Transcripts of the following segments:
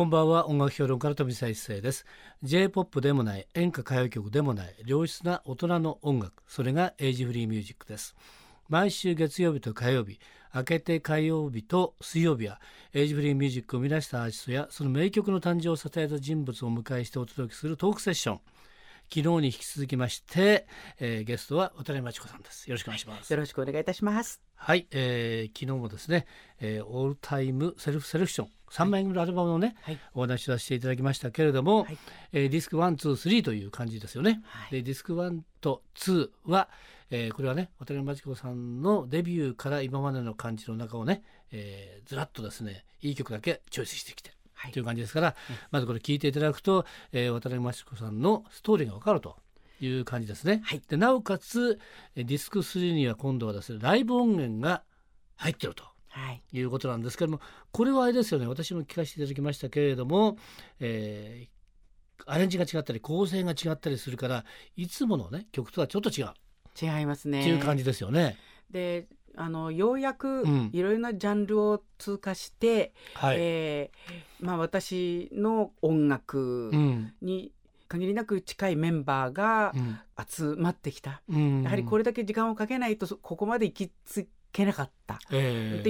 こんばんは。音楽評論家の富澤一世です。J-POP でもない演歌歌謡曲でもない良質な大人の音楽それがエイジフリーミュージックです。毎週月曜日と火曜日明けて火曜日と水曜日はエイジフリーミュージックを生み出したアーティストやその名曲の誕生を支えた人物をお迎えしてお届けするトークセッション。昨日に引き続きまして、えー、ゲストは渡辺真知子さんです。よろしくお願いします。よろしくお願いいたします。はい、えー、昨日もですね、えー、オールタイムセルフセレクション3枚組のアルバムのね、はい、お話をさせていただきましたけれども、はい、えー、ディスク123という感じですよね、はい、でディスク1と2は、えー、これはね渡辺真知子さんのデビューから今までの感じの中をね、えー、ずらっとですねいい曲だけチョイスしてきてという感じですから、まずこれ聞いていただくと、えー、渡辺真知子さんのストーリーがわかるという感じですね。はい、でなおかつディスク3には今度はですねライブ音源が入ってると。はい、いうことなんですけどもこれはあれですよね。私も聞かせていただきましたけれども、えー、アレンジが違ったり構成が違ったりするからいつものね曲とはちょっと違う。違いますね。っていう感じですよね。であのようやくいろいろなジャンルを通過して、うんはい、えー、まあ、私の音楽に限りなく近いメンバーが集まってきた、うん、やはりこれだけ時間をかけないとここまで行き着けなかったって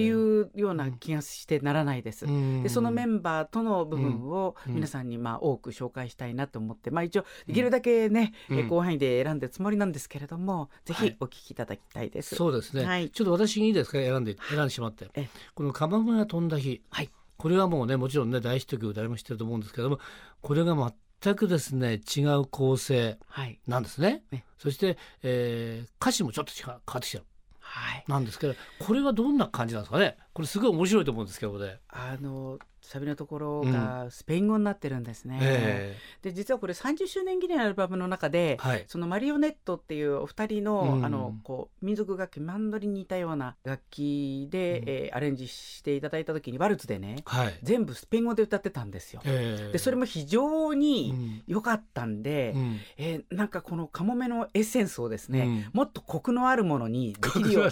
いうような気がしてならないです。でそのメンバーとの部分を皆さんにまあ多く紹介したいなと思って、まあ、一応できるだけね、うん、広範囲で選んでつもりなんですけれどもぜひお聞きいただきたいです。はい、そうですね、はい、ちょっと私にいいですか？選んで選んでしまって、この「かまむが飛んだ日」はい、これはもうねもちろんね大ヒット曲誰も知ってると思うんですけれどもこれが全くですね違う構成なんですね。はいねそして、えー、歌詞もちょっと違う変わってきちゃう。はい、なんですけどこれはどんな感じなんですかね？これすごい面白いと思うんですけどね。あのサビのところがスペイン語になってるんですね。うんえ。ー、で実はこれ30周年記念アルバムの中で、はい、そのマリオネットっていうお二人のうん、あのこう民族楽器マンドリに似たような楽器で、うん、えー、アレンジしていただいた時にワルツでね、はい、全部スペイン語で歌ってたんですよ。えー、でそれも非常に良かったんで、うん、えー、なんかこのカモメのエッセンスをですね、もっとコクのあるものにできるよう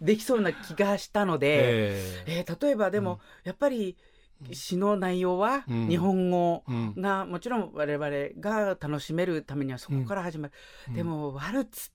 できそうな気がしたので、えー、えー、例えばでも、やっぱり詩の内容は日本語が、もちろん我々が楽しめるためにはそこから始まる、でもワルツ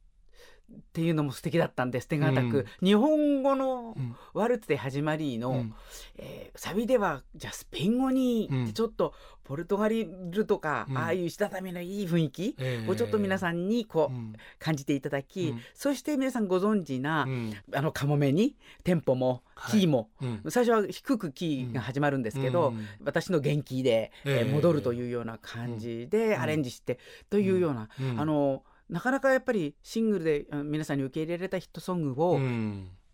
っていうのも素敵だったんです手堅く、うん、日本語のワルツで始まりの、うん、えー、サビではじゃあスペイン語にちょっとポルトガルとか、うん、ああいうしたためのいい雰囲気をちょっと皆さんにこう、感じていただき、そして皆さんご存知な、あのカモメにテンポもキーも、はい、最初は低くキーが始まるんですけど、私の元気で、えー、戻るというような感じでアレンジして、というような、あのなかなかやっぱりシングルで皆さんに受け入れられたヒットソングを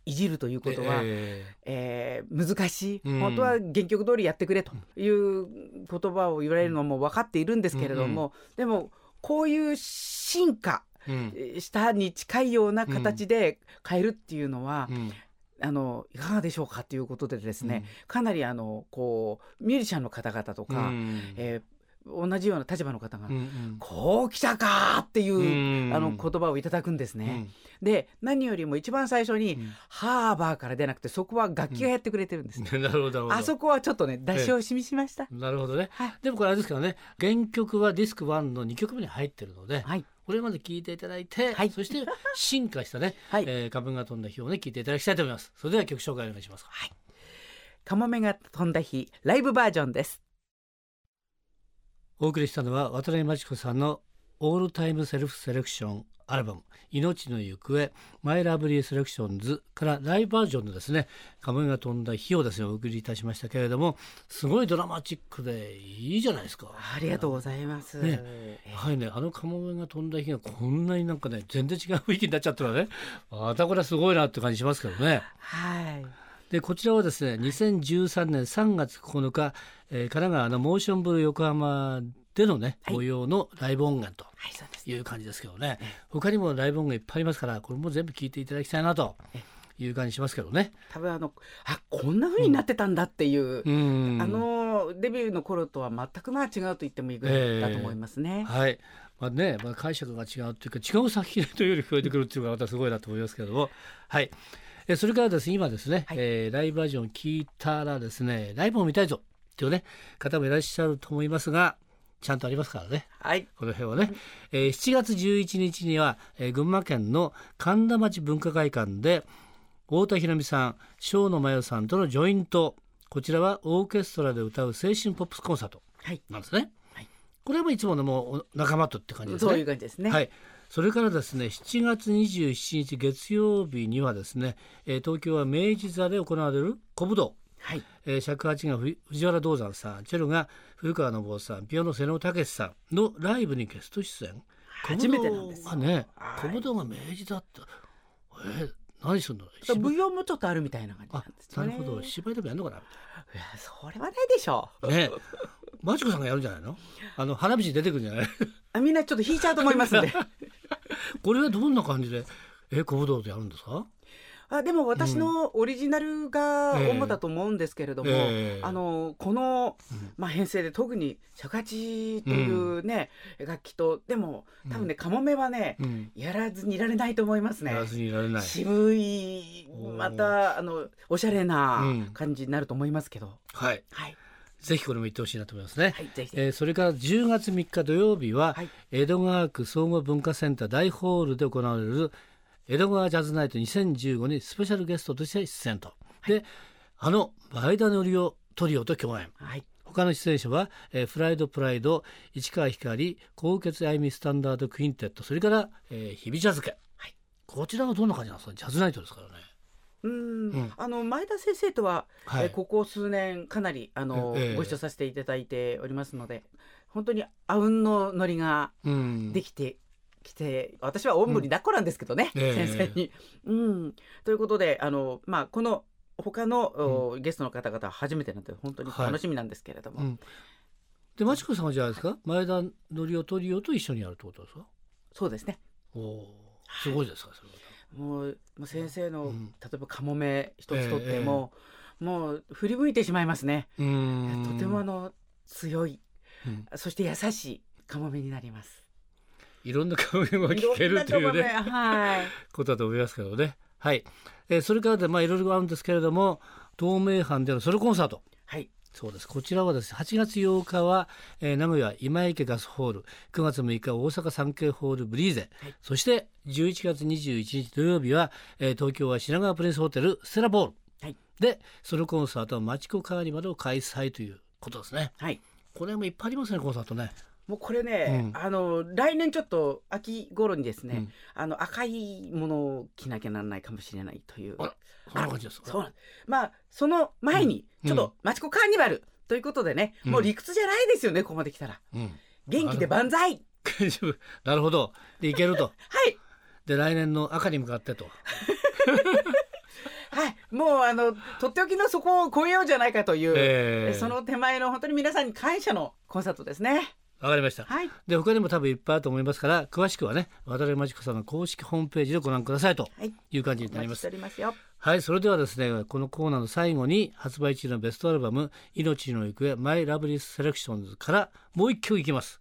いじるということは、えー、えー、難しい、うん、本当は原曲通りやってくれという言葉を言われるのも分かっているんですけれども、うん。うん、でもこういう進化したに近いような形で変えるっていうのは、うん。あのいかがでしょうかということでですね、うん、かなりあのこうミュージシャンの方々とか、うん、えー、同じような立場の方が「うんうん、こう来たか!」っていう、うん、あの言葉をいただくんですね。うん、で何よりも一番最初に、うん、ハーバーから出なくてそこは楽器がやってくれてるんです、ね、なるほど。あそこはちょっとね出し惜しみしました。なるほどね、はい、でもこれあれですけどね原曲はディスク1の2曲目に入ってるので、はい、これまで聞いていただいて、はい、そして進化したね、はい。えー、株が飛んだ日をね聞いていただきたいと思います。それでは曲紹介お願いします。はい、カモメが飛んだ日ライブバージョンです。お送りしたのは渡辺真知子さんのオールタイムセルフセレクションアルバム「命の行方マイラブリーセレクションズ」からライブバージョンのですね「カモメが飛んだ日」をですねお送りいたしましたけれどもすごいドラマチックでいいじゃないですか。ありがとうございます、ね、はいねあのカモメが飛んだ日がこんなになんかね全然違う雰囲気になっちゃったらねまたこれはすごいなって感じしますけどね。はいでこちらはですね2013年3月9日、えー、神奈川のモーションブルー横浜でのね、はい、模様のライブ音源という感じですけどね、はい、他にもライブ音源いっぱいありますからこれも全部聞いていただきたいなと。いう感じしますけどね。多分あのあこんな風になってたんだっていう、うん、あのデビューの頃とは全くまあ違うと言ってもいいぐらいだと思いますね。えー、はい。まあね、まあ解釈が違うというか違う作品というより聞こえてくるっていうのがまたすごいなと思いますけども、はい。えそれからですね今ですね、はい、えー、ライブバージョン聞いたらですねライブを見たいぞっっていうね方もいらっしゃると思いますがちゃんとありますからね、はい、この辺はね、えー、7月11日には、えー、群馬県の神田町文化会館で太田裕美さん生野真代さんとのジョイント。こちらはオーケストラで歌う青春ポップスコンサートなんですね、はい、これもいつものもう仲間とって感じですね。そういう感じですね。はい。それからですね7月27日月曜日にはですね、えー、東京は明治座で行われる古武道。はい。えー、尺八が藤原道山さんチェロが古川信夫さんピアノ瀬野武さんのライブにゲスト出演。初めてなんですよ。ね古武道が明治だった。えー、何すんの？舞踊もちょっとあるみたいな感じなんですね。なるほど。芝居でもやるのかな？いやそれはないでしょう。ねマチコさんがやるんじゃないの？あの花道出てくるんじゃない？あみんなちょっと引いちゃうと思いますんで。これはどんな感じで？え古武道でやるんですか？あでも私のオリジナルが主だと思うんですけれども、えー、あのこの、まあ、編成で特に尺八というね、うん、楽器とでも多分ね、かもめはね、うん、やらずにいられないと思いますね。渋いまたあのおしゃれな感じになると思いますけど。はい、はいぜひこれも言ってほしいなと思いますね。はい、えー、それから10月3日土曜日は、はい、江戸川区総合文化センター大ホールで行われる江戸川ジャズナイト2015にスペシャルゲストとして出演と、はい、であの前田則夫トリオと共演、はい、他の出演者は、えー、フライドプライド市川ひかり高血あゆみスタンダードクインテットそれから、えー、日々茶漬け、はい、こちらはどんな感じなんですか？ジャズナイトですからね。うん、うん、あの前田先生とは、はい、えー、ここ数年かなりあの、えー、ご一緒させていただいておりますので本当にあうんのノリができて来て私はおんぶに抱っこなんですけどね、うん、先生に。うん、ということであの、まあ、この他の、うん、ゲストの方々は初めてなんで本当に楽しみなんですけれども。はいうん、でマチコさんはじゃあですか？前田則夫トリオと一緒にやるってことですか？そうですね。おすごいですか、それは。もうもう先生の、うん、例えばかもめ一つとっても、えー、もう振り向いてしまいますね。とてもあの強い、そして優しいかもめになります。いろんな顔面が聞けるというね、はい、ことだと思いますけどね。はい。えー、それからでまあいろいろあるんですけれども、東名阪でのソロコンサート。はい。そうです。こちらはですね、8月8日は、えー、名古屋今池ガスホール、9月6日大阪産経ホールブリーゼ、はい、そして11月21日土曜日は、えー、東京は品川プリンスホテルステラボール、はい、でソロコンサートはマチコカーニバルを開催ということですね。はい。これもいっぱいありますね、コンサートね。もうこれね、うん、あの来年ちょっと秋頃にですね、うん、あの赤いものを着なきゃならないかもしれないという。そんな感じですか？そうまあその前にちょっとマチコカーニバルということでね、もう理屈じゃないですよねここまで来たら。元気で万歳。なるほど。でいけると。はい。で来年の赤に向かってと。はい、もうあのとっておきのそこを超えようじゃないかという、えー、その手前の本当に皆さんに感謝のコンサートですね。わかりました、はい、で他にも多分いっぱいあると思いますから詳しくはね渡辺真知子さんの公式ホームページでご覧くださいとい。う感じになります。はい、はい、それではですねこのコーナーの最後に発売中のベストアルバム「いのちのゆくえ My Lovely Selections」からもう一曲いきます。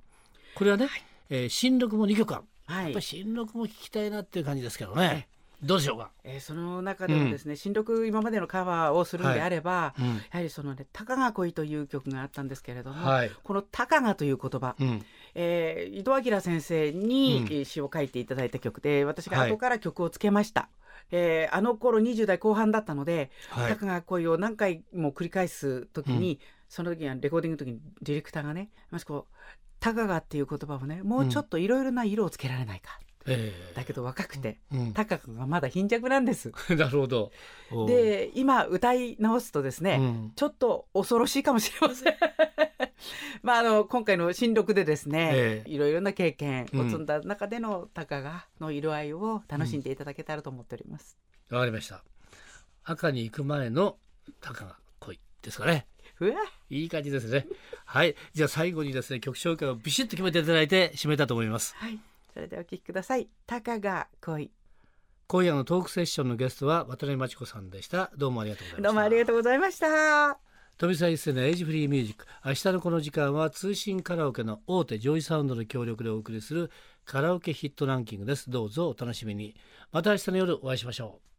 これはね、はい、えー、新録も2曲ある、はい、やっぱり新録も聴きたいなっていう感じですけどね。どうでしょうか、えー、その中でもですね、うん、新録今までのカバーをするんであれば、はいうん、やはりそのね「たかが恋」という曲があったんですけれども、はい、この「たかが」という言葉、うん、えー、井戸明先生に詩を書いていただいた曲で私が後から曲をつけました。はい、えー、あの頃20代後半だったので「はい、たかが恋」を何回も繰り返す時に、その時にはレコーディングの時にディレクターがね「まこうたかが」っていう言葉をねもうちょっといろいろな色をつけられないか。えー、だけど若くて、うん、高くがまだ貧弱なんです。なるほど。で今歌い直すとですね、うん、ちょっと恐ろしいかもしれません。まああの今回の新録でですね、えー、いろいろな経験を積んだ中での高がの色合いを楽しんでいただけたらと思っております。わ、うん、かりました。赤に行く前のたかが恋ですかね。いい感じですね。はい。じゃあ最後にですね曲紹介をビシッと決めていただいて締めたと思います。はい。それではお聞きください。たかが恋。今夜のトークセッションのゲストは渡辺真知子さんでした。どうもありがとうございました。どうもありがとうございました。富澤一世のエイジフリーミュージック。明日のこの時間は通信カラオケの大手 JOYSOUND の協力でお送りするカラオケヒットランキングですどうぞお楽しみにまた明日の夜お会いしましょう